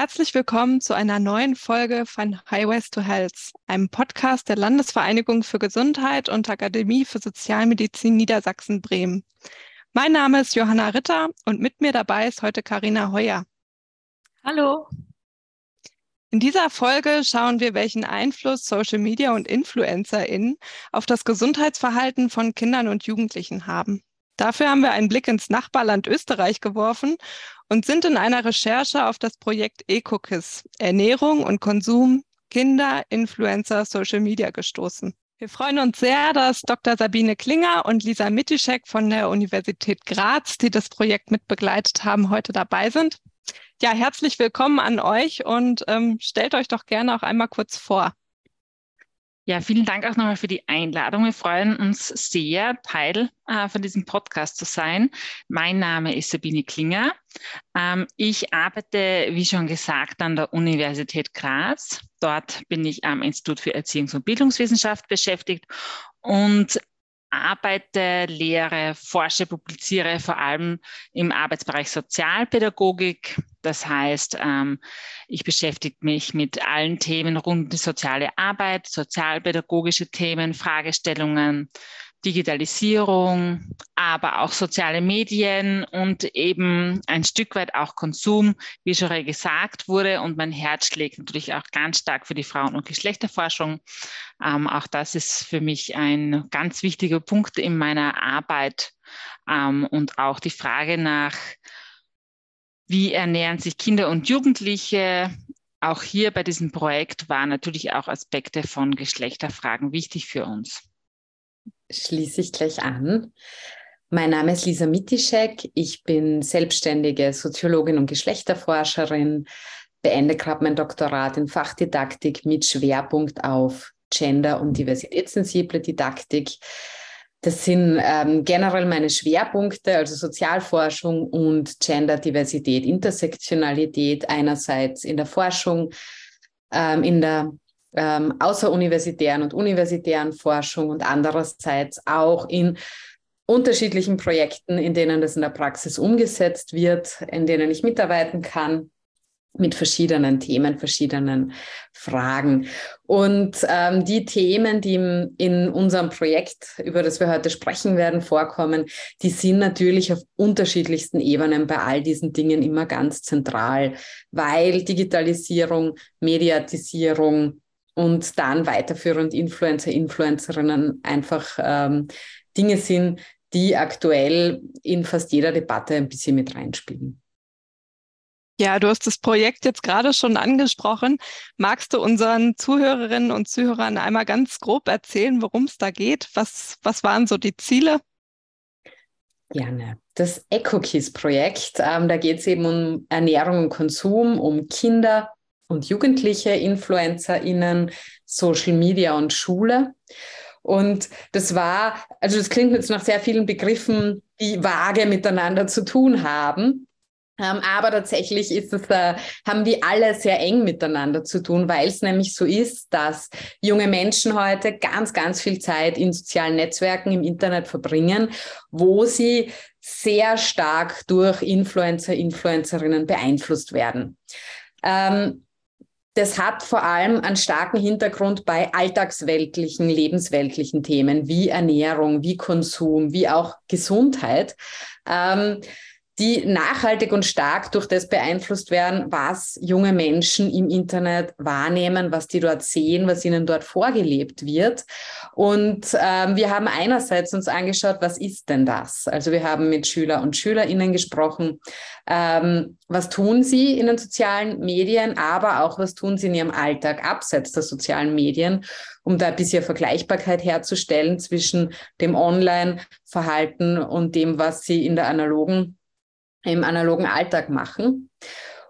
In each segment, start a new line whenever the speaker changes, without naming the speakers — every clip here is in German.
Herzlich willkommen zu einer neuen Folge von Highways to Health, einem Podcast der Landesvereinigung für Gesundheit und Akademie für Sozialmedizin Niedersachsen-Bremen. Mein Name ist Johanna Ritter und mit mir dabei ist heute Karina Heuer.
Hallo.
In dieser Folge schauen wir, welchen Einfluss Social Media und InfluencerInnen auf das Gesundheitsverhalten von Kindern und Jugendlichen haben. Dafür haben wir einen Blick ins Nachbarland Österreich geworfen und sind in einer Recherche auf das Projekt EcoKiss Ernährung und Konsum Kinder, Influencer, Social Media gestoßen. Wir freuen uns sehr, dass Dr. Sabine Klinger und Lisa Mitischek von der Universität Graz, die das Projekt mitbegleitet haben, heute dabei sind. Ja, herzlich willkommen an euch und ähm, stellt euch doch gerne auch einmal kurz vor.
Ja, vielen Dank auch nochmal für die Einladung. Wir freuen uns sehr, Teil äh, von diesem Podcast zu sein. Mein Name ist Sabine Klinger. Ähm, ich arbeite, wie schon gesagt, an der Universität Graz. Dort bin ich am Institut für Erziehungs- und Bildungswissenschaft beschäftigt und arbeite, lehre, forsche, publiziere vor allem im Arbeitsbereich Sozialpädagogik. Das heißt, ähm, ich beschäftige mich mit allen Themen rund um die soziale Arbeit, sozialpädagogische Themen, Fragestellungen, Digitalisierung, aber auch soziale Medien und eben ein Stück weit auch Konsum, wie schon gesagt wurde. Und mein Herz schlägt natürlich auch ganz stark für die Frauen- und Geschlechterforschung. Ähm, auch das ist für mich ein ganz wichtiger Punkt in meiner Arbeit. Ähm, und auch die Frage nach, wie ernähren sich Kinder und Jugendliche? Auch hier bei diesem Projekt waren natürlich auch Aspekte von Geschlechterfragen wichtig für uns
schließe ich gleich an. Mein Name ist Lisa Mitischek. Ich bin selbstständige Soziologin und Geschlechterforscherin, beende gerade mein Doktorat in Fachdidaktik mit Schwerpunkt auf Gender- und diversitätssensible Didaktik. Das sind ähm, generell meine Schwerpunkte, also Sozialforschung und Gender-Diversität, Intersektionalität einerseits in der Forschung, ähm, in der ähm, außeruniversitären und universitären Forschung und andererseits auch in unterschiedlichen Projekten, in denen das in der Praxis umgesetzt wird, in denen ich mitarbeiten kann mit verschiedenen Themen, verschiedenen Fragen. Und ähm, die Themen, die im, in unserem Projekt, über das wir heute sprechen werden, vorkommen, die sind natürlich auf unterschiedlichsten Ebenen bei all diesen Dingen immer ganz zentral, weil Digitalisierung, Mediatisierung, und dann weiterführend Influencer, Influencerinnen einfach ähm, Dinge sind, die aktuell in fast jeder Debatte ein bisschen mit reinspielen.
Ja, du hast das Projekt jetzt gerade schon angesprochen. Magst du unseren Zuhörerinnen und Zuhörern einmal ganz grob erzählen, worum es da geht? Was, was waren so die Ziele?
Gerne. Das EcoKiss-Projekt, ähm, da geht es eben um Ernährung und Konsum, um Kinder, und Jugendliche, InfluencerInnen, Social Media und Schule. Und das war, also das klingt jetzt nach sehr vielen Begriffen, die vage miteinander zu tun haben. Ähm, aber tatsächlich ist es, äh, haben die alle sehr eng miteinander zu tun, weil es nämlich so ist, dass junge Menschen heute ganz, ganz viel Zeit in sozialen Netzwerken im Internet verbringen, wo sie sehr stark durch Influencer, Influencerinnen beeinflusst werden. Ähm, das hat vor allem einen starken Hintergrund bei alltagsweltlichen, lebensweltlichen Themen wie Ernährung, wie Konsum, wie auch Gesundheit. Ähm, die nachhaltig und stark durch das beeinflusst werden, was junge Menschen im Internet wahrnehmen, was die dort sehen, was ihnen dort vorgelebt wird. Und ähm, wir haben einerseits uns angeschaut, was ist denn das? Also wir haben mit Schüler und Schülerinnen gesprochen, ähm, was tun sie in den sozialen Medien, aber auch was tun sie in ihrem Alltag abseits der sozialen Medien, um da ein bisschen Vergleichbarkeit herzustellen zwischen dem Online-Verhalten und dem, was sie in der analogen im analogen Alltag machen.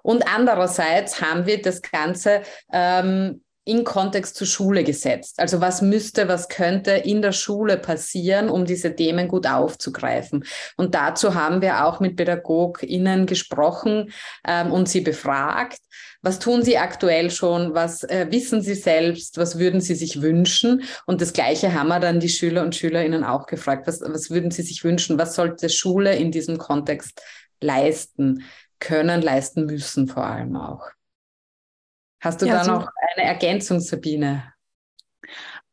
Und andererseits haben wir das Ganze ähm, in Kontext zur Schule gesetzt. Also was müsste, was könnte in der Schule passieren, um diese Themen gut aufzugreifen. Und dazu haben wir auch mit PädagogInnen gesprochen ähm, und sie befragt. Was tun Sie aktuell schon? Was äh, wissen Sie selbst? Was würden Sie sich wünschen? Und das Gleiche haben wir dann die Schüler und Schülerinnen auch gefragt. Was, was würden Sie sich wünschen? Was sollte Schule in diesem Kontext leisten können, leisten müssen vor allem auch. Hast du ja, da so noch eine Ergänzung, Sabine?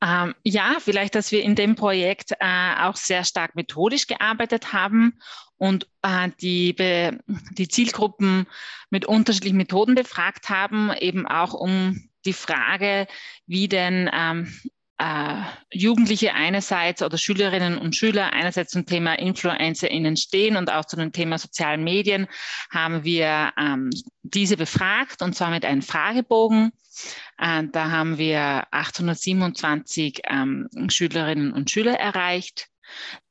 Ähm, ja, vielleicht, dass wir in dem Projekt äh, auch sehr stark methodisch gearbeitet haben und äh, die, die Zielgruppen mit unterschiedlichen Methoden befragt haben, eben auch um die Frage, wie denn ähm, äh, Jugendliche einerseits oder Schülerinnen und Schüler einerseits zum Thema InfluencerInnen stehen und auch zu dem Thema sozialen Medien, haben wir ähm, diese befragt und zwar mit einem Fragebogen. Äh, da haben wir 827 ähm, Schülerinnen und Schüler erreicht.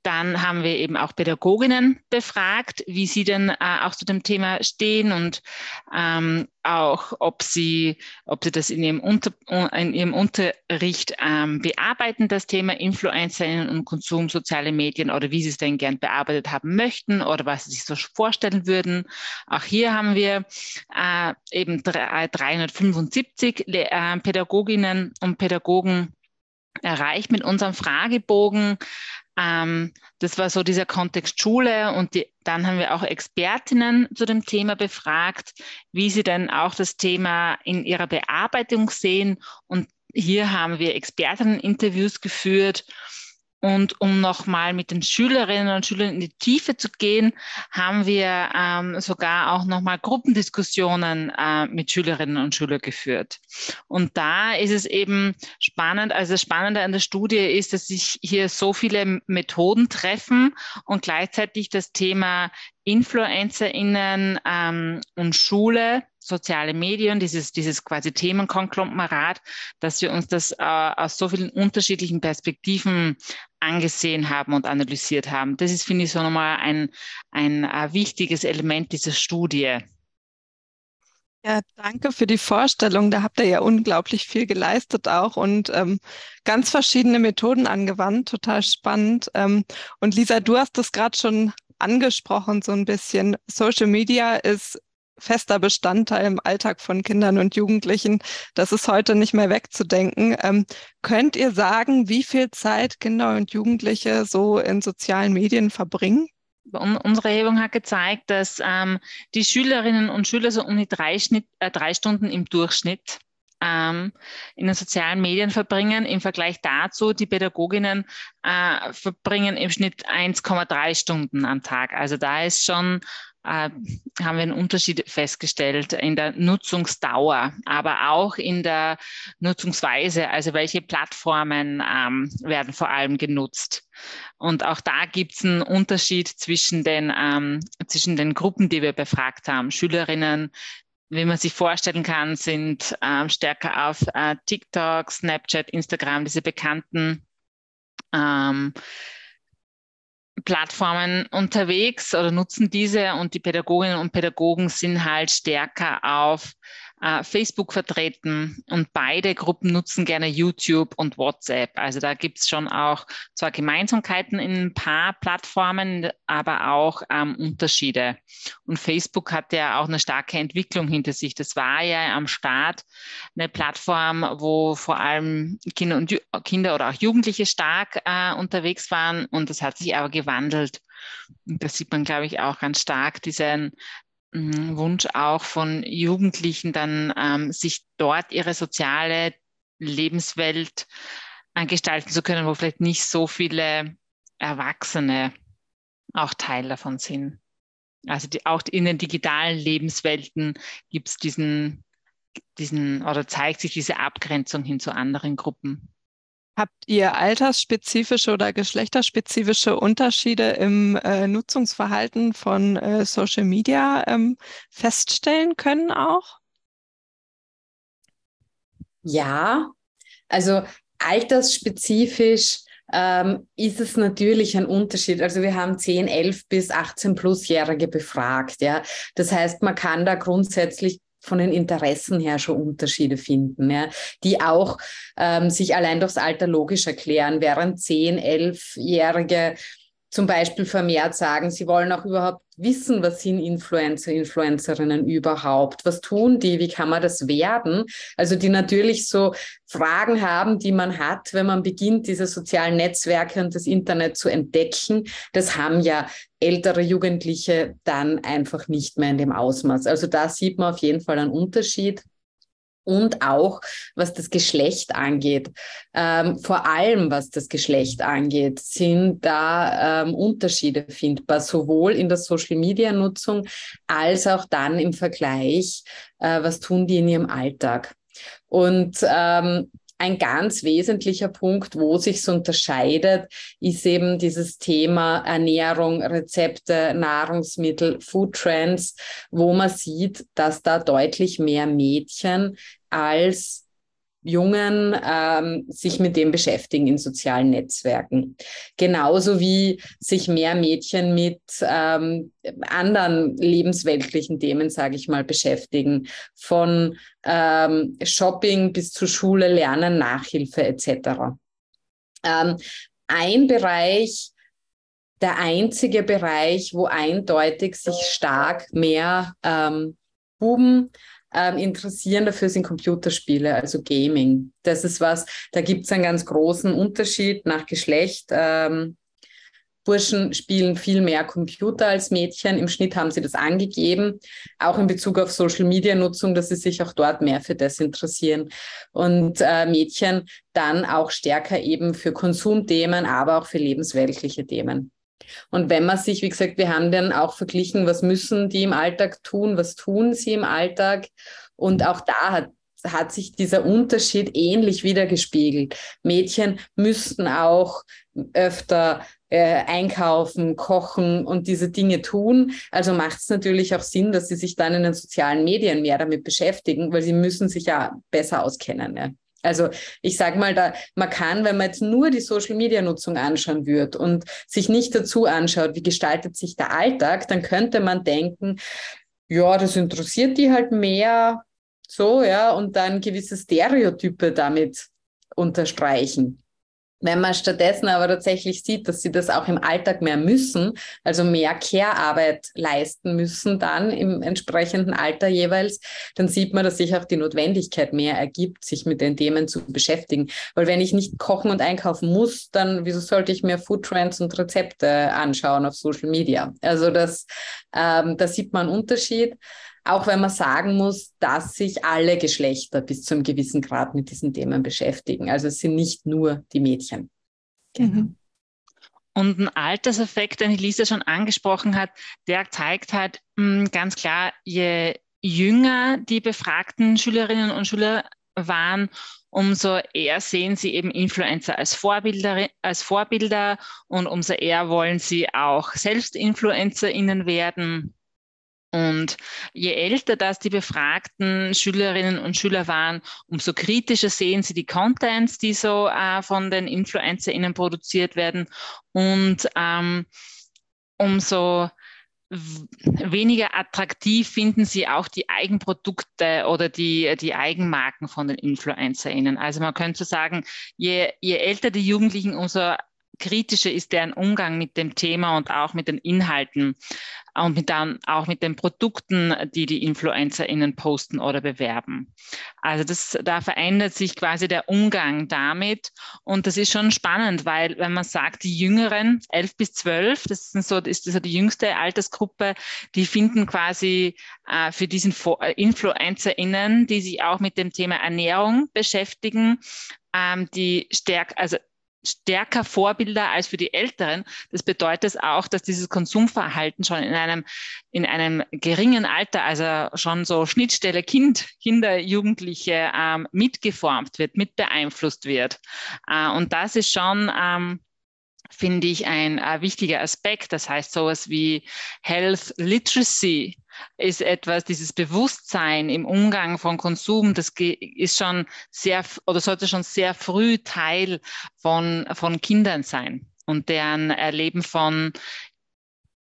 Dann haben wir eben auch Pädagoginnen befragt, wie sie denn äh, auch zu dem Thema stehen und ähm, auch, ob sie, ob sie das in ihrem, Unter, in ihrem Unterricht ähm, bearbeiten, das Thema Influencerinnen und Konsum, soziale Medien oder wie sie es denn gern bearbeitet haben möchten oder was sie sich so vorstellen würden. Auch hier haben wir äh, eben 375 äh, Pädagoginnen und Pädagogen erreicht mit unserem Fragebogen. Ähm, das war so dieser Kontext Schule und die, dann haben wir auch Expertinnen zu dem Thema befragt, wie sie denn auch das Thema in ihrer Bearbeitung sehen. Und hier haben wir Expertinnen-Interviews geführt und um nochmal mit den Schülerinnen und Schülern in die Tiefe zu gehen, haben wir ähm, sogar auch nochmal Gruppendiskussionen äh, mit Schülerinnen und Schülern geführt. Und da ist es eben spannend, also das Spannende an der Studie ist, dass sich hier so viele Methoden treffen und gleichzeitig das Thema InfluencerInnen ähm, und Schule soziale Medien, dieses, dieses quasi Themenkonglomerat, dass wir uns das äh, aus so vielen unterschiedlichen Perspektiven angesehen haben und analysiert haben. Das ist, finde ich, so nochmal ein, ein äh, wichtiges Element dieser Studie.
Ja, danke für die Vorstellung. Da habt ihr ja unglaublich viel geleistet auch und ähm, ganz verschiedene Methoden angewandt. Total spannend. Ähm, und Lisa, du hast das gerade schon angesprochen, so ein bisschen. Social Media ist fester Bestandteil im Alltag von Kindern und Jugendlichen. Das ist heute nicht mehr wegzudenken. Ähm, könnt ihr sagen, wie viel Zeit Kinder und Jugendliche so in sozialen Medien verbringen?
Unsere Erhebung hat gezeigt, dass ähm, die Schülerinnen und Schüler so um die drei, Schnitt, äh, drei Stunden im Durchschnitt ähm, in den sozialen Medien verbringen. Im Vergleich dazu, die Pädagoginnen äh, verbringen im Schnitt 1,3 Stunden am Tag. Also da ist schon äh, haben wir einen Unterschied festgestellt in der Nutzungsdauer, aber auch in der Nutzungsweise, also welche Plattformen ähm, werden vor allem genutzt. Und auch da gibt es einen Unterschied zwischen den, ähm, zwischen den Gruppen, die wir befragt haben. Schülerinnen, wie man sich vorstellen kann, sind ähm, stärker auf äh, TikTok, Snapchat, Instagram, diese bekannten ähm, Plattformen unterwegs oder nutzen diese und die Pädagoginnen und Pädagogen sind halt stärker auf äh, Facebook vertreten und beide Gruppen nutzen gerne YouTube und WhatsApp. Also da gibt es schon auch zwar Gemeinsamkeiten in ein paar Plattformen, aber auch ähm, Unterschiede. Und Facebook hat ja auch eine starke Entwicklung hinter sich. Das war ja am Start eine Plattform, wo vor allem Kinder, und, Kinder oder auch Jugendliche stark äh, unterwegs waren und das hat sich aber gewandelt. Und das sieht man, glaube ich, auch ganz stark, diesen Wunsch auch von Jugendlichen dann ähm, sich dort ihre soziale Lebenswelt äh, gestalten zu können, wo vielleicht nicht so viele Erwachsene auch Teil davon sind. Also die, auch in den digitalen Lebenswelten gibt es diesen, diesen oder zeigt sich diese Abgrenzung hin zu anderen Gruppen.
Habt ihr altersspezifische oder geschlechterspezifische Unterschiede im äh, Nutzungsverhalten von äh, Social Media ähm, feststellen können auch?
Ja, also altersspezifisch ähm, ist es natürlich ein Unterschied. Also wir haben 10, 11 bis 18 Plusjährige befragt. Ja, das heißt, man kann da grundsätzlich von den Interessen her schon Unterschiede finden, ja, die auch ähm, sich allein durchs Alter logisch erklären, während 10, 11-Jährige zum Beispiel vermehrt sagen, sie wollen auch überhaupt wissen, was sind Influencer, Influencerinnen überhaupt? Was tun die? Wie kann man das werden? Also die natürlich so Fragen haben, die man hat, wenn man beginnt, diese sozialen Netzwerke und das Internet zu entdecken. Das haben ja ältere Jugendliche dann einfach nicht mehr in dem Ausmaß. Also da sieht man auf jeden Fall einen Unterschied. Und auch was das Geschlecht angeht. Ähm, vor allem was das Geschlecht angeht, sind da ähm, Unterschiede findbar, sowohl in der Social-Media-Nutzung als auch dann im Vergleich, äh, was tun die in ihrem Alltag. Und ähm, ein ganz wesentlicher Punkt, wo sich es unterscheidet, ist eben dieses Thema Ernährung, Rezepte, Nahrungsmittel, Food Trends, wo man sieht, dass da deutlich mehr Mädchen als Jungen ähm, sich mit dem beschäftigen in sozialen Netzwerken. Genauso wie sich mehr Mädchen mit ähm, anderen lebensweltlichen Themen, sage ich mal, beschäftigen. Von ähm, Shopping bis zu Schule, Lernen, Nachhilfe etc. Ähm, ein Bereich, der einzige Bereich, wo eindeutig sich stark mehr ähm, Buben ähm, interessieren dafür sind Computerspiele, also Gaming. Das ist was, da gibt es einen ganz großen Unterschied nach Geschlecht. Ähm, Burschen spielen viel mehr Computer als Mädchen. Im Schnitt haben sie das angegeben, auch in Bezug auf Social-Media-Nutzung, dass sie sich auch dort mehr für das interessieren. Und äh, Mädchen dann auch stärker eben für Konsumthemen, aber auch für lebensweltliche Themen. Und wenn man sich, wie gesagt, wir haben dann auch verglichen, was müssen die im Alltag tun, was tun sie im Alltag. Und auch da hat, hat sich dieser Unterschied ähnlich wieder gespiegelt. Mädchen müssten auch öfter äh, einkaufen, kochen und diese Dinge tun. Also macht es natürlich auch Sinn, dass sie sich dann in den sozialen Medien mehr damit beschäftigen, weil sie müssen sich ja besser auskennen. Ja. Also ich sage mal, da, man kann, wenn man jetzt nur die Social-Media-Nutzung anschauen würde und sich nicht dazu anschaut, wie gestaltet sich der Alltag, dann könnte man denken, ja, das interessiert die halt mehr, so, ja, und dann gewisse Stereotype damit unterstreichen. Wenn man stattdessen aber tatsächlich sieht, dass sie das auch im Alltag mehr müssen, also mehr Care-Arbeit leisten müssen dann im entsprechenden Alter jeweils, dann sieht man, dass sich auch die Notwendigkeit mehr ergibt, sich mit den Themen zu beschäftigen. Weil wenn ich nicht kochen und einkaufen muss, dann wieso sollte ich mir Foodtrends und Rezepte anschauen auf Social Media? Also das, ähm, da sieht man einen Unterschied. Auch wenn man sagen muss, dass sich alle Geschlechter bis zu einem gewissen Grad mit diesen Themen beschäftigen. Also es sind nicht nur die Mädchen.
Genau. Mhm. Und ein Alterseffekt, den Elisa schon angesprochen hat, der zeigt halt mh, hm, ganz klar, je jünger die befragten Schülerinnen und Schüler waren, umso eher sehen sie eben Influencer als Vorbilder, als Vorbilder und umso eher wollen sie auch selbst InfluencerInnen werden. Und je älter das die befragten Schülerinnen und Schüler waren, umso kritischer sehen sie die Contents, die so äh, von den InfluencerInnen produziert werden und ähm, umso weniger attraktiv finden sie auch die Eigenprodukte oder die, die Eigenmarken von den InfluencerInnen. Also man könnte sagen, je, je älter die Jugendlichen, umso kritischer ist deren Umgang mit dem Thema und auch mit den Inhalten und mit dann auch mit den Produkten, die die InfluencerInnen posten oder bewerben. Also das, da verändert sich quasi der Umgang damit und das ist schon spannend, weil wenn man sagt, die Jüngeren, 11 bis 12, das sind so, ist so die jüngste Altersgruppe, die finden quasi äh, für diesen äh, InfluencerInnen, die sich auch mit dem Thema Ernährung beschäftigen, ähm, die stärker, also stärker Vorbilder als für die Älteren. Das bedeutet auch, dass dieses Konsumverhalten schon in einem, in einem geringen Alter, also schon so Schnittstelle Kind, Kinder, Jugendliche ähm, mitgeformt wird, mit beeinflusst wird. Äh, und das ist schon ähm, finde ich ein äh, wichtiger Aspekt. Das heißt, sowas wie Health Literacy ist etwas, dieses Bewusstsein im Umgang von Konsum, das ist schon sehr oder sollte schon sehr früh Teil von, von Kindern sein und deren Erleben von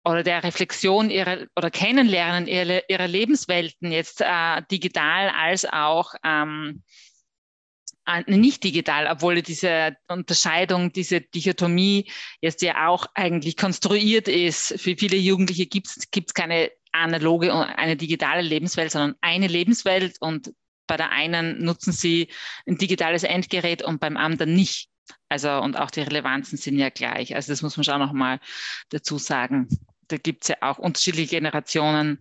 oder der Reflexion ihrer oder Kennenlernen ihrer, ihrer Lebenswelten jetzt äh, digital als auch ähm, äh, nicht digital, obwohl diese Unterscheidung, diese Dichotomie jetzt ja auch eigentlich konstruiert ist. Für viele Jugendliche gibt es keine analoge und eine digitale Lebenswelt, sondern eine Lebenswelt und bei der einen nutzen sie ein digitales Endgerät und beim anderen nicht. Also und auch die Relevanzen sind ja gleich. Also das muss man schon noch mal dazu sagen. Da gibt es ja auch unterschiedliche Generationen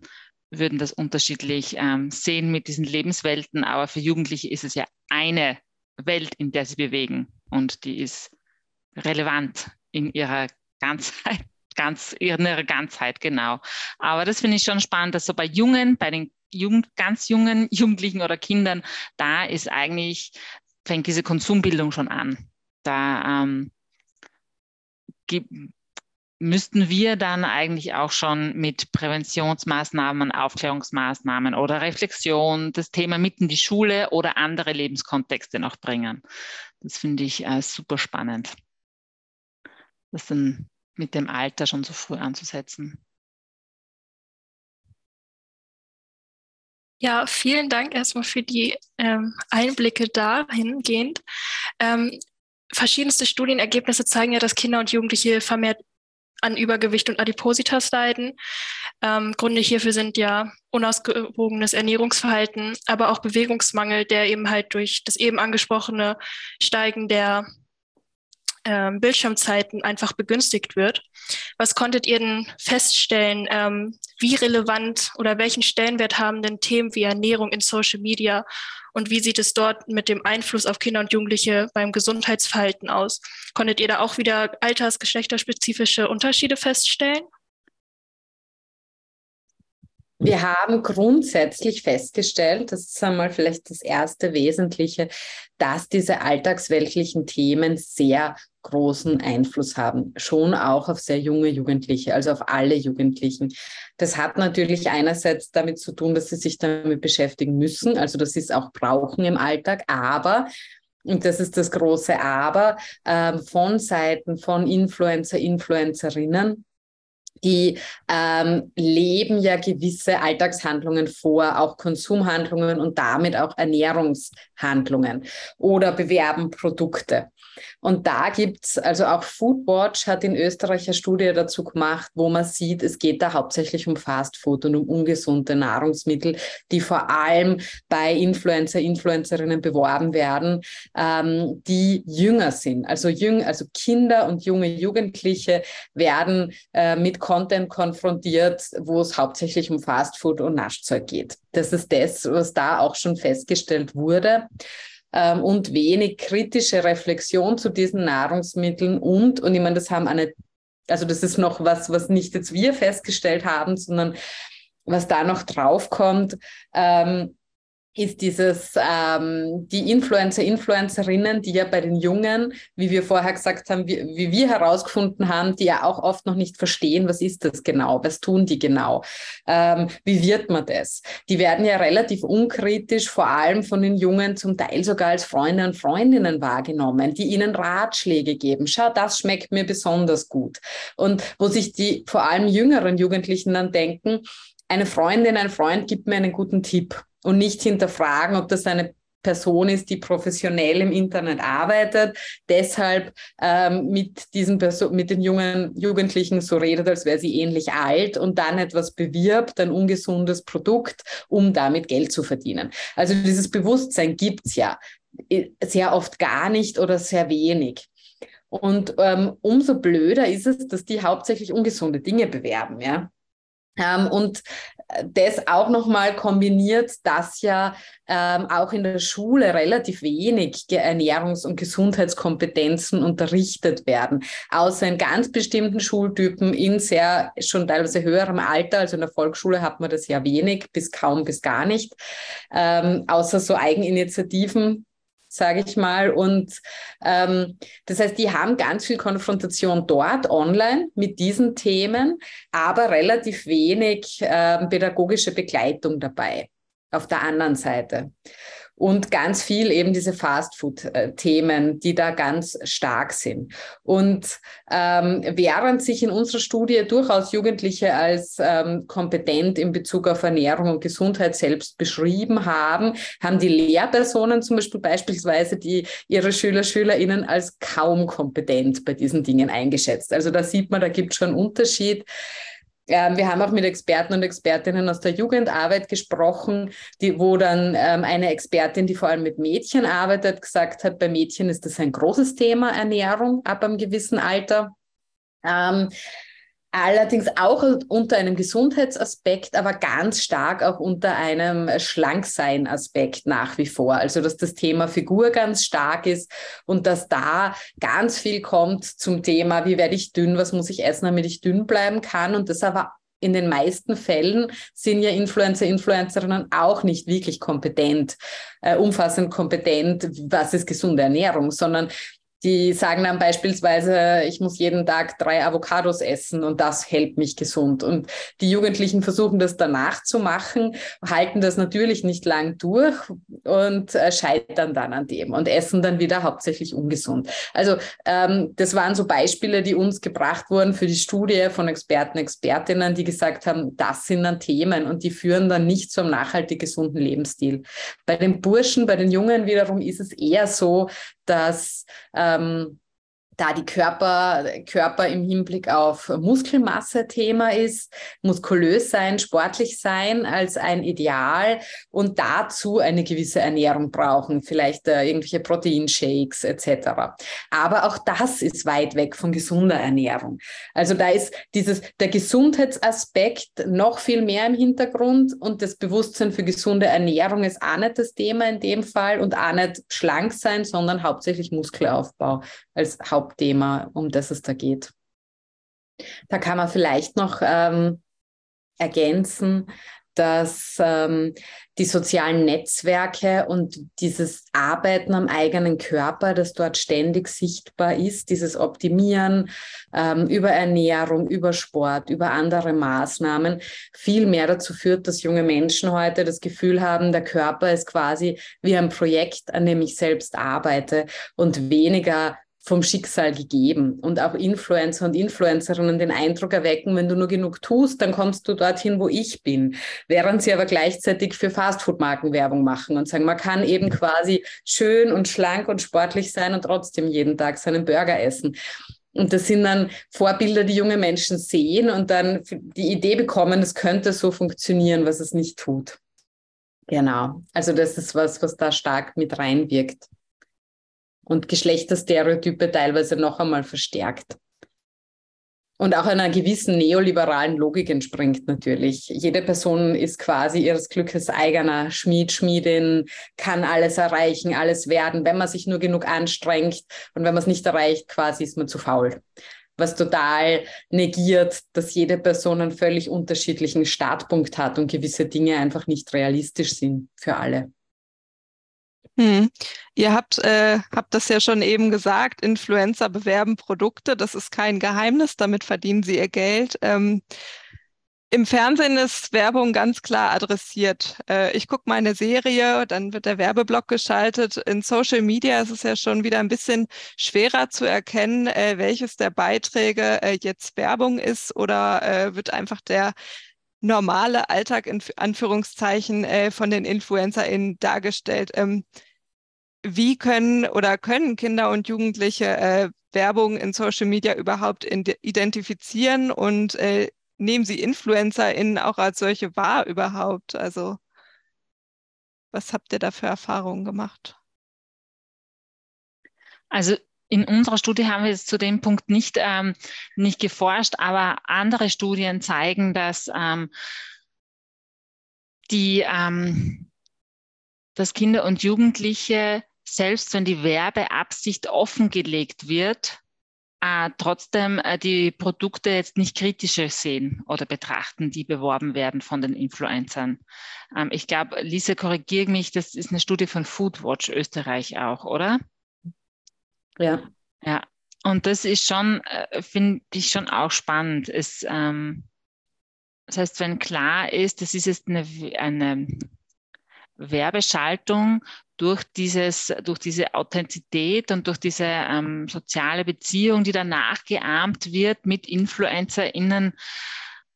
würden das unterschiedlich ähm, sehen mit diesen Lebenswelten, aber für Jugendliche ist es ja eine Welt, in der sie bewegen und die ist relevant in ihrer Ganzheit, ganz, in ihrer Ganzheit, genau. Aber das finde ich schon spannend, dass so bei Jungen, bei den Jugend, ganz jungen Jugendlichen oder Kindern, da ist eigentlich, fängt diese Konsumbildung schon an. Da ähm, müssten wir dann eigentlich auch schon mit Präventionsmaßnahmen, Aufklärungsmaßnahmen oder Reflexion das Thema mitten in die Schule oder andere Lebenskontexte noch bringen. Das finde ich äh, super spannend, das dann mit dem Alter schon so früh anzusetzen.
Ja, vielen Dank erstmal für die ähm, Einblicke dahingehend. Ähm, verschiedenste Studienergebnisse zeigen ja, dass Kinder und Jugendliche vermehrt an Übergewicht und Adipositas leiden. Ähm, Gründe hierfür sind ja unausgewogenes Ernährungsverhalten, aber auch Bewegungsmangel, der eben halt durch das eben angesprochene Steigen der ähm, Bildschirmzeiten einfach begünstigt wird. Was konntet ihr denn feststellen? Ähm, wie relevant oder welchen Stellenwert haben denn Themen wie Ernährung in Social Media und wie sieht es dort mit dem Einfluss auf Kinder und Jugendliche beim Gesundheitsverhalten aus? Konntet ihr da auch wieder alters-, geschlechterspezifische Unterschiede feststellen?
Wir haben grundsätzlich festgestellt, das ist einmal vielleicht das erste Wesentliche, dass diese alltagsweltlichen Themen sehr großen Einfluss haben, schon auch auf sehr junge Jugendliche, also auf alle Jugendlichen. Das hat natürlich einerseits damit zu tun, dass sie sich damit beschäftigen müssen, also dass sie es auch brauchen im Alltag, aber und das ist das große Aber äh, von Seiten von Influencer, Influencerinnen, die ähm, leben ja gewisse Alltagshandlungen vor, auch Konsumhandlungen und damit auch Ernährungshandlungen oder bewerben Produkte. Und da gibt's also auch Foodwatch hat in Österreich eine Studie dazu gemacht, wo man sieht, es geht da hauptsächlich um Fastfood und um ungesunde Nahrungsmittel, die vor allem bei Influencer, Influencerinnen beworben werden, ähm, die jünger sind. Also, jüng, also Kinder und junge Jugendliche werden äh, mit Content konfrontiert, wo es hauptsächlich um Fastfood und Naschzeug geht. Das ist das, was da auch schon festgestellt wurde ähm, und wenig kritische Reflexion zu diesen Nahrungsmitteln und, und ich meine, das haben eine, also das ist noch was, was nicht jetzt wir festgestellt haben, sondern was da noch draufkommt, ähm, ist dieses, ähm, die Influencer, Influencerinnen, die ja bei den Jungen, wie wir vorher gesagt haben, wie, wie wir herausgefunden haben, die ja auch oft noch nicht verstehen, was ist das genau, was tun die genau, ähm, wie wird man das? Die werden ja relativ unkritisch, vor allem von den Jungen, zum Teil sogar als Freunde und Freundinnen wahrgenommen, die ihnen Ratschläge geben. Schau, das schmeckt mir besonders gut. Und wo sich die vor allem jüngeren Jugendlichen dann denken, eine Freundin, ein Freund gibt mir einen guten Tipp und nicht hinterfragen, ob das eine Person ist, die professionell im Internet arbeitet, deshalb ähm, mit diesen Person mit den jungen Jugendlichen so redet, als wäre sie ähnlich alt und dann etwas bewirbt, ein ungesundes Produkt, um damit Geld zu verdienen. Also dieses Bewusstsein gibt's ja äh, sehr oft gar nicht oder sehr wenig. Und ähm, umso blöder ist es, dass die hauptsächlich ungesunde Dinge bewerben, ja. Ähm, und das auch nochmal kombiniert, dass ja ähm, auch in der Schule relativ wenig Ernährungs- und Gesundheitskompetenzen unterrichtet werden, außer in ganz bestimmten Schultypen in sehr schon teilweise höherem Alter. Also in der Volksschule hat man das ja wenig, bis kaum bis gar nicht, ähm, außer so Eigeninitiativen sage ich mal. Und ähm, das heißt, die haben ganz viel Konfrontation dort online mit diesen Themen, aber relativ wenig äh, pädagogische Begleitung dabei auf der anderen Seite und ganz viel eben diese Fastfood-Themen, die da ganz stark sind. Und ähm, während sich in unserer Studie durchaus Jugendliche als ähm, kompetent in Bezug auf Ernährung und Gesundheit selbst beschrieben haben, haben die Lehrpersonen zum Beispiel beispielsweise die ihre Schüler, Schülerinnen als kaum kompetent bei diesen Dingen eingeschätzt. Also da sieht man, da gibt es schon einen Unterschied. Ähm, wir haben auch mit Experten und Expertinnen aus der Jugendarbeit gesprochen, die, wo dann ähm, eine Expertin, die vor allem mit Mädchen arbeitet, gesagt hat, bei Mädchen ist das ein großes Thema Ernährung ab einem gewissen Alter. Ähm, Allerdings auch unter einem Gesundheitsaspekt, aber ganz stark auch unter einem Schlanksein-Aspekt nach wie vor. Also, dass das Thema Figur ganz stark ist und dass da ganz viel kommt zum Thema, wie werde ich dünn, was muss ich essen, damit ich dünn bleiben kann. Und das aber in den meisten Fällen sind ja Influencer, Influencerinnen auch nicht wirklich kompetent, äh, umfassend kompetent, was ist gesunde Ernährung, sondern die sagen dann beispielsweise, ich muss jeden Tag drei Avocados essen und das hält mich gesund. Und die Jugendlichen versuchen das danach zu machen, halten das natürlich nicht lang durch und äh, scheitern dann an dem und essen dann wieder hauptsächlich ungesund. Also ähm, das waren so Beispiele, die uns gebracht wurden für die Studie von Experten, Expertinnen, die gesagt haben, das sind dann Themen und die führen dann nicht zum nachhaltig gesunden Lebensstil. Bei den Burschen, bei den Jungen wiederum ist es eher so, dass ähm, da die Körper, Körper im Hinblick auf Muskelmasse Thema ist, muskulös sein, sportlich sein als ein Ideal und dazu eine gewisse Ernährung brauchen, vielleicht äh, irgendwelche Proteinshakes etc. Aber auch das ist weit weg von gesunder Ernährung. Also da ist dieses der Gesundheitsaspekt noch viel mehr im Hintergrund und das Bewusstsein für gesunde Ernährung ist auch nicht das Thema in dem Fall und auch nicht schlank sein, sondern hauptsächlich Muskelaufbau als Haupt Hauptthema, um das es da geht. Da kann man vielleicht noch ähm, ergänzen, dass ähm, die sozialen Netzwerke und dieses Arbeiten am eigenen Körper, das dort ständig sichtbar ist, dieses Optimieren ähm, über Ernährung, über Sport, über andere Maßnahmen, viel mehr dazu führt, dass junge Menschen heute das Gefühl haben, der Körper ist quasi wie ein Projekt, an dem ich selbst arbeite und weniger vom Schicksal gegeben und auch Influencer und Influencerinnen den Eindruck erwecken, wenn du nur genug tust, dann kommst du dorthin, wo ich bin. Während sie aber gleichzeitig für Fastfood-Marken Werbung machen und sagen, man kann eben quasi schön und schlank und sportlich sein und trotzdem jeden Tag seinen Burger essen. Und das sind dann Vorbilder, die junge Menschen sehen und dann die Idee bekommen, es könnte so funktionieren, was es nicht tut. Genau. Also das ist was, was da stark mit reinwirkt und Geschlechterstereotype teilweise noch einmal verstärkt. Und auch einer gewissen neoliberalen Logik entspringt natürlich. Jede Person ist quasi ihres Glückes eigener Schmied, Schmiedin, kann alles erreichen, alles werden, wenn man sich nur genug anstrengt. Und wenn man es nicht erreicht, quasi ist man zu faul. Was total negiert, dass jede Person einen völlig unterschiedlichen Startpunkt hat und gewisse Dinge einfach nicht realistisch sind für alle.
Hm. Ihr habt, äh, habt das ja schon eben gesagt, Influencer bewerben Produkte, das ist kein Geheimnis, damit verdienen sie ihr Geld. Ähm, Im Fernsehen ist Werbung ganz klar adressiert. Äh, ich gucke meine Serie, dann wird der Werbeblock geschaltet. In Social Media ist es ja schon wieder ein bisschen schwerer zu erkennen, äh, welches der Beiträge äh, jetzt Werbung ist oder äh, wird einfach der normale Alltag in Anführungszeichen äh, von den InfluencerInnen dargestellt. Ähm, wie können oder können Kinder und Jugendliche äh, Werbung in Social Media überhaupt identifizieren und äh, nehmen sie InfluencerInnen auch als solche wahr überhaupt? Also, was habt ihr da für Erfahrungen gemacht?
Also in unserer Studie haben wir jetzt zu dem Punkt nicht, ähm, nicht geforscht, aber andere Studien zeigen, dass ähm, die, ähm, dass Kinder und Jugendliche selbst wenn die Werbeabsicht offengelegt wird, äh, trotzdem äh, die Produkte jetzt nicht kritischer sehen oder betrachten, die beworben werden von den Influencern. Ähm, ich glaube, Lisa, korrigiere mich, das ist eine Studie von Foodwatch Österreich auch, oder?
Ja.
Ja. Und das ist schon, äh, finde ich schon auch spannend. Es, ähm, das heißt, wenn klar ist, das ist jetzt eine, eine Werbeschaltung durch dieses, durch diese Authentizität und durch diese ähm, soziale Beziehung, die danach geahmt wird mit InfluencerInnen,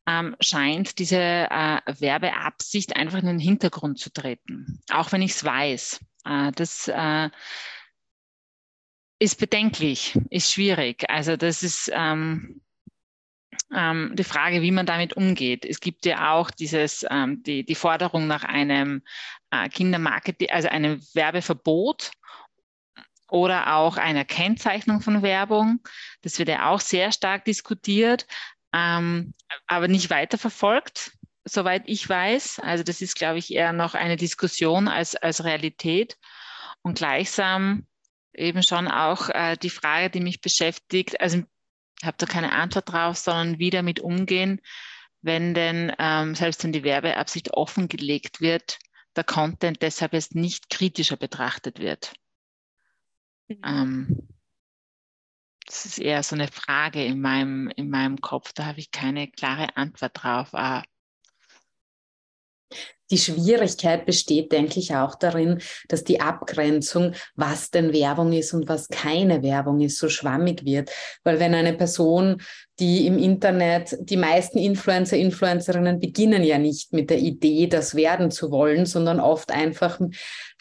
ähm, scheint diese äh, Werbeabsicht einfach in den Hintergrund zu treten. Auch wenn ich es weiß. Äh, das äh, ist bedenklich, ist schwierig. Also das ist, ähm, ähm, die Frage, wie man damit umgeht. Es gibt ja auch dieses, ähm, die, die Forderung nach einem Kindermarketing, also einem Werbeverbot oder auch einer Kennzeichnung von Werbung. Das wird ja auch sehr stark diskutiert. ähm, aber nicht weiterverfolgt, soweit ich weiß. Also das ist, glaube ich, eher noch eine Diskussion als, als Realität. Und gleichsam eben schon auch äh, die Frage, die mich beschäftigt, also ich habe da keine Antwort drauf, sondern wie damit umgehen, wenn denn, ähm, selbst wenn die Werbeabsicht offengelegt wird, der Content deshalb jetzt nicht kritischer betrachtet wird. Mhm. Ähm, das ist eher so eine Frage in meinem, in meinem Kopf, da habe ich keine klare Antwort drauf. Äh,
die Schwierigkeit besteht, denke ich, auch darin, dass die Abgrenzung, was denn Werbung ist und was keine Werbung ist, so schwammig wird. Weil wenn eine Person, die im Internet, die meisten Influencer, Influencerinnen beginnen ja nicht mit der Idee, das werden zu wollen, sondern oft einfach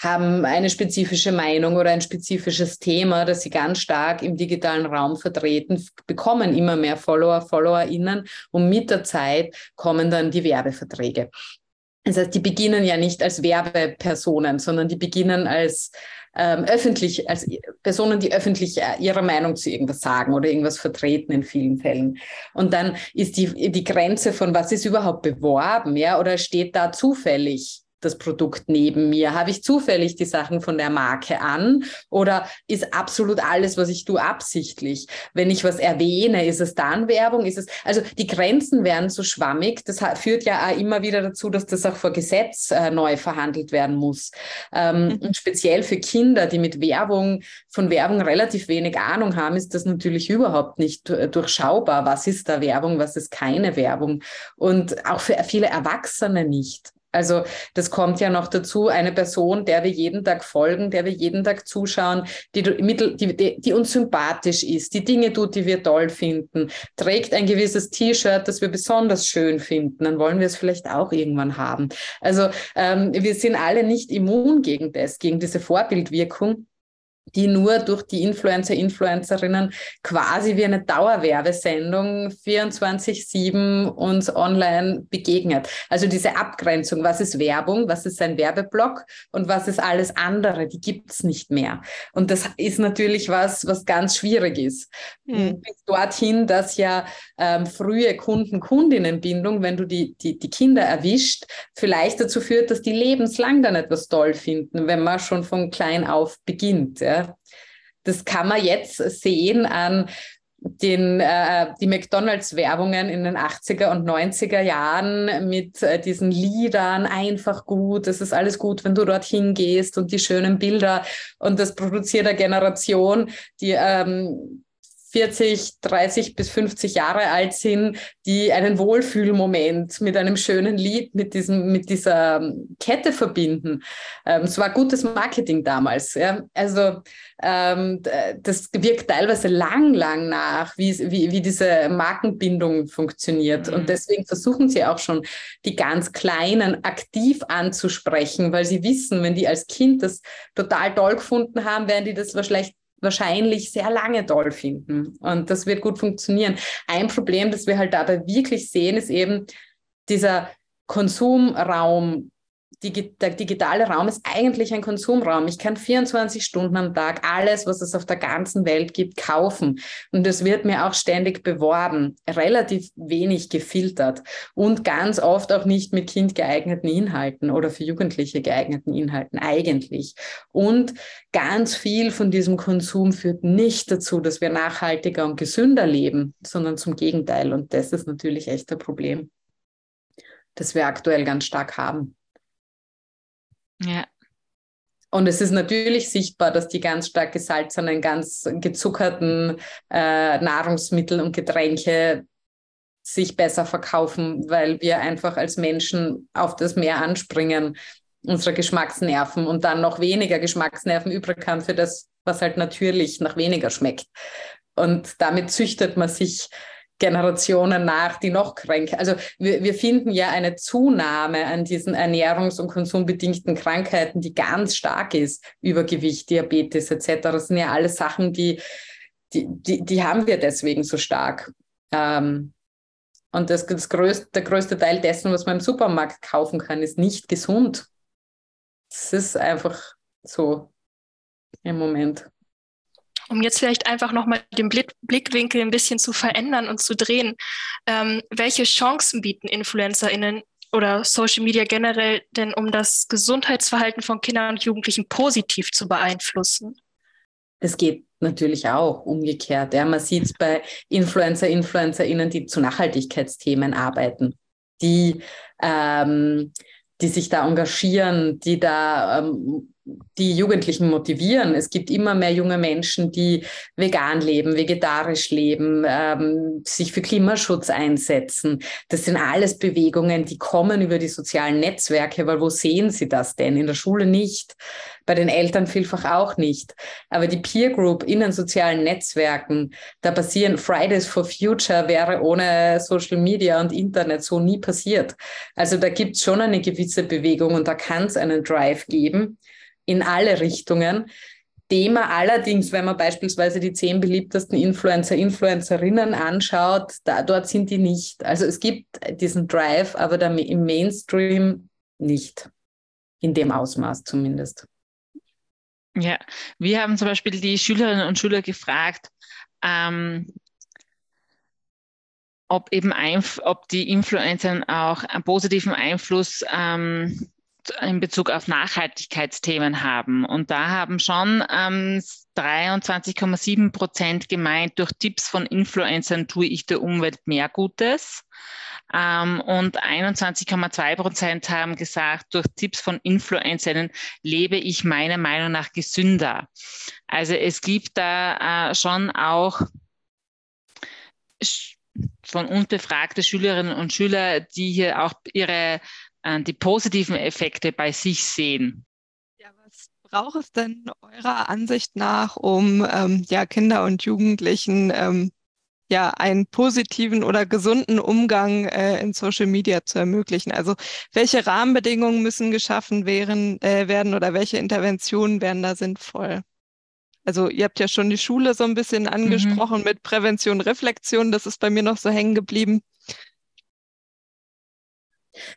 haben eine spezifische Meinung oder ein spezifisches Thema, das sie ganz stark im digitalen Raum vertreten, bekommen immer mehr Follower, FollowerInnen und mit der Zeit kommen dann die Werbeverträge. Das heißt, die beginnen ja nicht als Werbepersonen, sondern die beginnen als ähm, öffentlich, als Personen, die öffentlich äh, ihre Meinung zu irgendwas sagen oder irgendwas vertreten in vielen Fällen. Und dann ist die, die Grenze von was ist überhaupt beworben, ja, oder steht da zufällig das Produkt neben mir? Habe ich zufällig die Sachen von der Marke an oder ist absolut alles, was ich tue, absichtlich? Wenn ich was erwähne, ist es dann Werbung? Ist es, also die Grenzen werden so schwammig. Das führt ja auch immer wieder dazu, dass das auch vor Gesetz äh, neu verhandelt werden muss. Ähm, mhm. Und speziell für Kinder, die mit Werbung, von Werbung relativ wenig Ahnung haben, ist das natürlich überhaupt nicht durchschaubar. Was ist da Werbung? Was ist keine Werbung? Und auch für viele Erwachsene nicht. Also das kommt ja noch dazu, eine Person, der wir jeden Tag folgen, der wir jeden Tag zuschauen, die, die, die, uns sympathisch ist, die Dinge tut, die wir toll finden, trägt ein gewisses T-Shirt, das wir besonders schön finden, dann wollen wir es vielleicht auch irgendwann haben. Also ähm, wir sind alle nicht immun gegen das, gegen diese Vorbildwirkung die nur durch die Influencer, Influencerinnen quasi wie eine Dauerwerbesendung 24-7 uns online begegnet. Also diese Abgrenzung, was ist Werbung, was ist ein Werbeblock und was ist alles andere, die gibt's nicht mehr. Und das ist natürlich was, was ganz schwierig ist. Mhm. Bis dorthin, dass ja ähm, frühe Kunden-Kundinnenbindung, wenn du die, die, die Kinder erwischt, vielleicht dazu führt, dass die lebenslang dann etwas toll finden, wenn man schon von klein auf beginnt. Ja. Das kann man jetzt sehen an den, äh, die McDonalds-Werbungen in den 80er und 90er Jahren mit äh, diesen Liedern, einfach gut, es ist alles gut, wenn du dorthin gehst und die schönen Bilder. Und das produziert eine Generation, die ähm, 40, 30 bis 50 Jahre alt sind, die einen Wohlfühlmoment mit einem schönen Lied, mit, diesem, mit dieser ähm, Kette verbinden. Ähm, es war gutes Marketing damals. Ja? Also ähm, das wirkt teilweise lang, lang nach, wie, wie, wie diese Markenbindung funktioniert. Mhm. Und deswegen versuchen sie auch schon, die ganz Kleinen aktiv anzusprechen, weil sie wissen, wenn die als Kind das total toll gefunden haben, werden die das wahrscheinlich wahrscheinlich sehr lange toll finden. Und das wird gut funktionieren. Ein Problem, das wir halt dabei wirklich sehen, ist eben dieser Konsumraum, der digitale Raum ist eigentlich ein Konsumraum. Ich kann 24 Stunden am Tag alles, was es auf der ganzen Welt gibt, kaufen. Und es wird mir auch ständig beworben, relativ wenig gefiltert und ganz oft auch nicht mit kindgeeigneten Inhalten oder für Jugendliche geeigneten Inhalten eigentlich. Und ganz viel von diesem Konsum führt nicht dazu, dass wir nachhaltiger und gesünder leben, sondern zum Gegenteil. Und das ist natürlich echt ein Problem, das wir aktuell ganz stark haben.
Ja.
Und es ist natürlich sichtbar, dass die ganz stark gesalzenen, ganz gezuckerten äh, Nahrungsmittel und Getränke sich besser verkaufen, weil wir einfach als Menschen auf das Meer anspringen, unsere Geschmacksnerven und dann noch weniger Geschmacksnerven übrig haben für das, was halt natürlich nach weniger schmeckt. Und damit züchtet man sich Generationen nach, die noch kränker. Also wir, wir finden ja eine Zunahme an diesen ernährungs- und konsumbedingten Krankheiten, die ganz stark ist. Übergewicht, Diabetes etc. Das sind ja alles Sachen, die, die, die, die haben wir deswegen so stark. Ähm, und das, das größte, der größte Teil dessen, was man im Supermarkt kaufen kann, ist nicht gesund. Es ist einfach so im Moment.
Um jetzt vielleicht einfach nochmal den Blick, Blickwinkel ein bisschen zu verändern und zu drehen, ähm, welche Chancen bieten InfluencerInnen oder Social Media generell denn, um das Gesundheitsverhalten von Kindern und Jugendlichen positiv zu beeinflussen?
Es geht natürlich auch umgekehrt. Ja, man sieht es bei Influencer, InfluencerInnen, die zu Nachhaltigkeitsthemen arbeiten, die, ähm, die sich da engagieren, die da ähm, die Jugendlichen motivieren. Es gibt immer mehr junge Menschen, die vegan leben, vegetarisch leben, ähm, sich für Klimaschutz einsetzen. Das sind alles Bewegungen, die kommen über die sozialen Netzwerke, weil wo sehen sie das denn? In der Schule nicht, bei den Eltern vielfach auch nicht. Aber die Peer Group in den sozialen Netzwerken, da passieren Fridays for Future wäre ohne Social Media und Internet so nie passiert. Also da gibt es schon eine gewisse Bewegung und da kann es einen Drive geben in alle Richtungen. Thema allerdings, wenn man beispielsweise die zehn beliebtesten Influencer, Influencerinnen anschaut, da, dort sind die nicht. Also es gibt diesen Drive, aber da im Mainstream nicht. In dem Ausmaß zumindest.
Ja, wir haben zum Beispiel die Schülerinnen und Schüler gefragt, ähm, ob eben ob die Influencer auch einen positiven Einfluss ähm, in Bezug auf Nachhaltigkeitsthemen haben. Und da haben schon ähm, 23,7 Prozent gemeint, durch Tipps von Influencern tue ich der Umwelt mehr Gutes. Ähm, und 21,2 Prozent haben gesagt, durch Tipps von Influencern lebe ich meiner Meinung nach gesünder. Also es gibt da äh, schon auch von uns befragte Schülerinnen und Schüler, die hier auch ihre die positiven Effekte bei sich sehen.
Ja, was braucht es denn eurer Ansicht nach, um ähm, ja, Kinder und Jugendlichen ähm, ja, einen positiven oder gesunden Umgang äh, in Social Media zu ermöglichen? Also welche Rahmenbedingungen müssen geschaffen werden, äh, werden oder welche Interventionen wären da sinnvoll? Also ihr habt ja schon die Schule so ein bisschen mhm. angesprochen mhm. mit Prävention, Reflexion, das ist bei mir noch so hängen geblieben.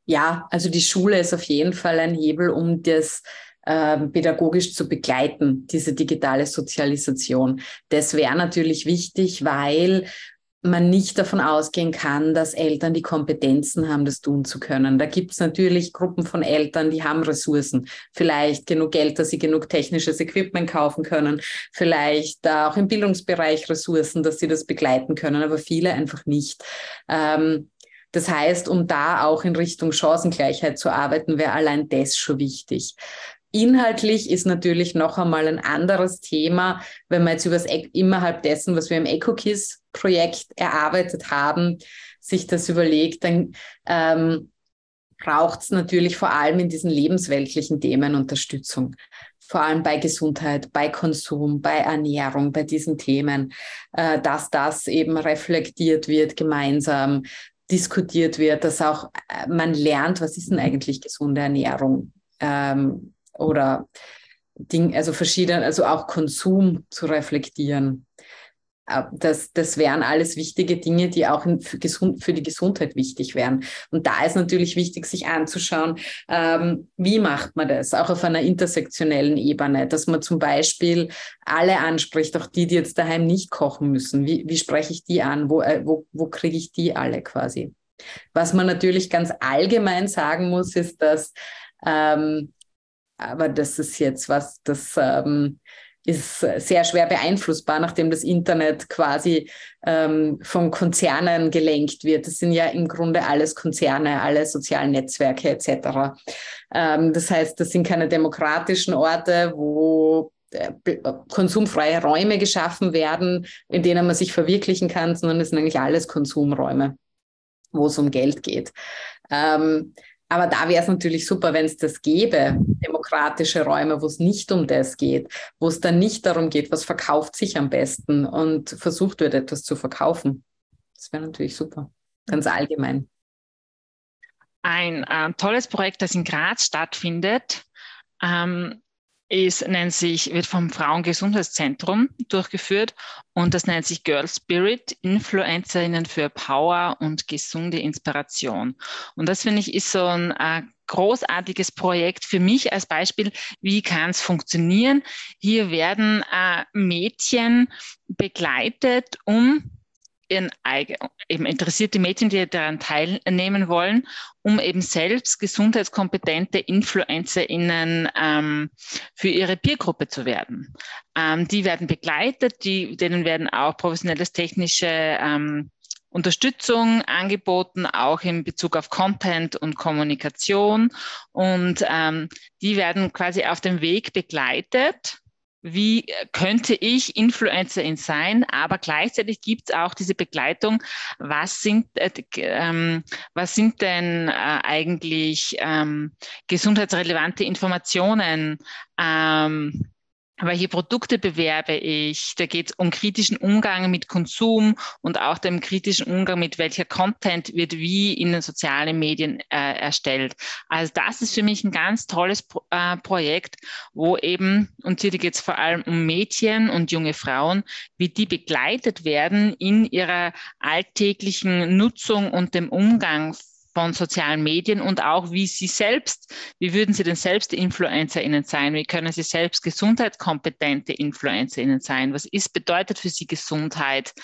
Ja, also die Schule ist auf jeden Fall ein Hebel, um das äh, pädagogisch zu begleiten, diese digitale Sozialisation. Das wäre natürlich wichtig, weil man nicht davon ausgehen kann, dass Eltern die Kompetenzen haben, das tun zu können. Da gibt es natürlich Gruppen von Eltern, die haben Ressourcen, vielleicht genug Geld, dass sie genug technisches Equipment kaufen können, vielleicht auch im Bildungsbereich Ressourcen, dass sie das begleiten können, aber viele einfach nicht. Ähm, das heißt, um da auch in Richtung Chancengleichheit zu arbeiten, wäre allein das schon wichtig. Inhaltlich ist natürlich noch einmal ein anderes Thema, wenn man jetzt über das, innerhalb dessen, was wir im EcoKiss-Projekt erarbeitet haben, sich das überlegt, dann ähm, braucht es natürlich vor allem in diesen lebensweltlichen Themen Unterstützung. Vor allem bei Gesundheit, bei Konsum, bei Ernährung, bei diesen Themen, äh, dass das eben reflektiert wird gemeinsam, diskutiert wird, dass auch äh, man lernt, was ist denn eigentlich gesunde Ernährung ähm, oder Ding, also verschiedene, also auch Konsum zu reflektieren. Äh, das, das wären alles wichtige Dinge, die auch für, gesund, für die Gesundheit wichtig wären. Und da ist natürlich wichtig, sich anzuschauen, ähm, wie macht man das, auch auf einer intersektionellen Ebene, dass man zum Beispiel alle anspricht, auch die, die jetzt daheim nicht kochen müssen. Wie, wie spreche ich die an? Wo, äh, wo, wo kriege ich die alle quasi? Was man natürlich ganz allgemein sagen muss, ist, dass, ähm, aber das ist jetzt was, das ähm, ist sehr schwer beeinflussbar, nachdem das Internet quasi ähm, von Konzernen gelenkt wird. Das sind ja im Grunde alles Konzerne, alle sozialen Netzwerke etc. Ähm, das heißt, das sind keine demokratischen Orte, wo äh, konsumfreie Räume geschaffen werden, in denen man sich verwirklichen kann, sondern es sind eigentlich alles Konsumräume, wo es um Geld geht. Ähm, aber da wäre es natürlich super, wenn es das gäbe, demokratische Räume, wo es nicht um das geht, wo es dann nicht darum geht, was verkauft sich am besten und versucht wird, etwas zu verkaufen. Das wäre natürlich super, ganz allgemein.
Ein äh, tolles Projekt, das in Graz stattfindet, ähm, ist, nennt sich, wird vom Frauengesundheitszentrum durchgeführt und das nennt sich Girl Spirit, Influencerinnen für Power und gesunde Inspiration. Und das finde ich ist so ein äh, großartiges Projekt für mich als Beispiel, wie kann es funktionieren. Hier werden äh, Mädchen begleitet, um ihren eben interessierte Mädchen, die daran teilnehmen wollen, um eben selbst gesundheitskompetente InfluencerInnen ähm, für ihre Peergruppe zu werden. Ähm, die werden begleitet, die, denen werden auch professionelles technische ähm, Unterstützung angeboten, auch in Bezug auf Content und Kommunikation. Und ähm, die werden quasi auf dem Weg begleitet wie könnte ich Influencerin sein, aber gleichzeitig gibt es auch diese Begleitung, was sind, äh, ähm, was sind denn äh, eigentlich ähm, gesundheitsrelevante Informationen, ähm, welche Produkte bewerbe ich? Da geht es um kritischen Umgang mit Konsum und auch dem kritischen Umgang mit welcher Content wird wie in den sozialen Medien äh, erstellt. Also das ist für mich ein ganz tolles Pro äh, Projekt, wo eben, und hier geht es vor allem um Mädchen und junge Frauen, wie die begleitet werden in ihrer alltäglichen Nutzung und dem Umgang von sozialen Medien und auch wie Sie selbst, wie würden Sie denn selbst InfluencerInnen sein? Wie können Sie selbst gesundheitskompetente InfluencerInnen sein? Was ist, bedeutet für Sie Gesundheit?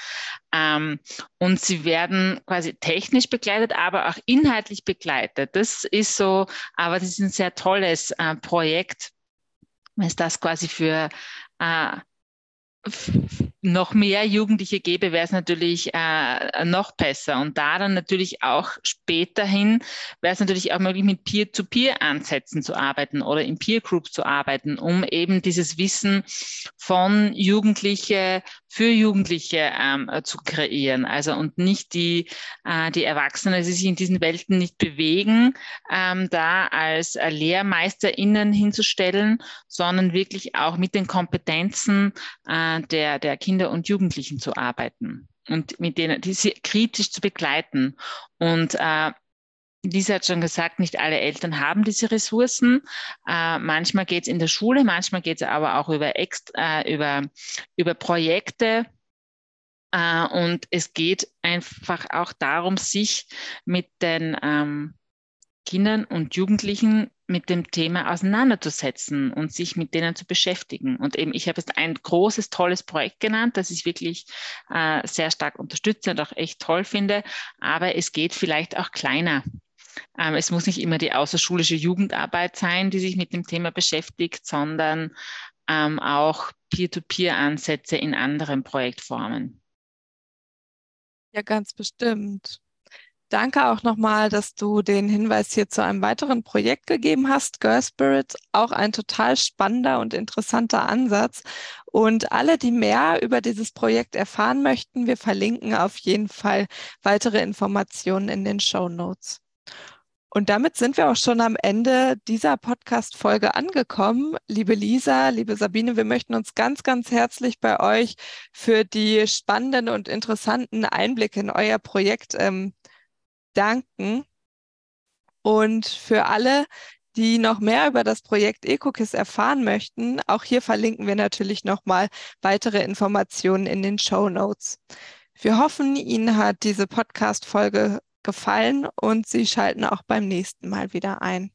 Ähm, und Sie werden quasi technisch begleitet, aber auch inhaltlich begleitet. Das ist so, aber das ist ein sehr tolles äh, Projekt, wenn es das quasi für äh, noch mehr Jugendliche gäbe, wäre es natürlich äh, noch besser. Und da dann natürlich auch späterhin wäre es natürlich auch möglich, mit Peer-to-Peer-Ansätzen zu arbeiten oder in Peer-Groups zu arbeiten, um eben dieses Wissen von Jugendliche für Jugendliche ähm, zu kreieren. Also und nicht die, äh, die Erwachsenen, die sich in diesen Welten nicht bewegen, ähm, da als äh, LehrmeisterInnen hinzustellen, sondern wirklich auch mit den Kompetenzen äh, der, der Kinder und Jugendlichen zu arbeiten und mit denen diese kritisch zu begleiten. Und äh, Lisa hat schon gesagt, nicht alle Eltern haben diese Ressourcen. Äh, manchmal geht es in der Schule, manchmal geht es aber auch über, Extra, äh, über, über Projekte. Äh, und es geht einfach auch darum, sich mit den ähm, Kindern und Jugendlichen mit dem Thema auseinanderzusetzen und sich mit denen zu beschäftigen. Und eben, ich habe jetzt ein großes, tolles Projekt genannt, das ich wirklich äh, sehr stark unterstütze und auch echt toll finde. Aber es geht vielleicht auch kleiner. Ähm, es muss nicht immer die außerschulische Jugendarbeit sein, die sich mit dem Thema beschäftigt, sondern ähm, auch Peer-to-Peer-Ansätze in anderen Projektformen.
Ja, ganz bestimmt. Danke auch nochmal, dass du den Hinweis hier zu einem weiteren Projekt gegeben hast, Girl Spirit, auch ein total spannender und interessanter Ansatz. Und alle, die mehr über dieses Projekt erfahren möchten, wir verlinken auf jeden Fall weitere Informationen in den Show Notes. Und damit sind wir auch schon am Ende dieser Podcast-Folge angekommen. Liebe Lisa, liebe Sabine, wir möchten uns ganz, ganz herzlich bei euch für die spannenden und interessanten Einblicke in euer Projekt ähm, danken. Und für alle, die noch mehr über das Projekt EcoKiss erfahren möchten, auch hier verlinken wir natürlich nochmal weitere Informationen in den Show Notes. Wir hoffen, Ihnen hat diese Podcast-Folge gefallen und Sie schalten auch beim nächsten Mal wieder ein.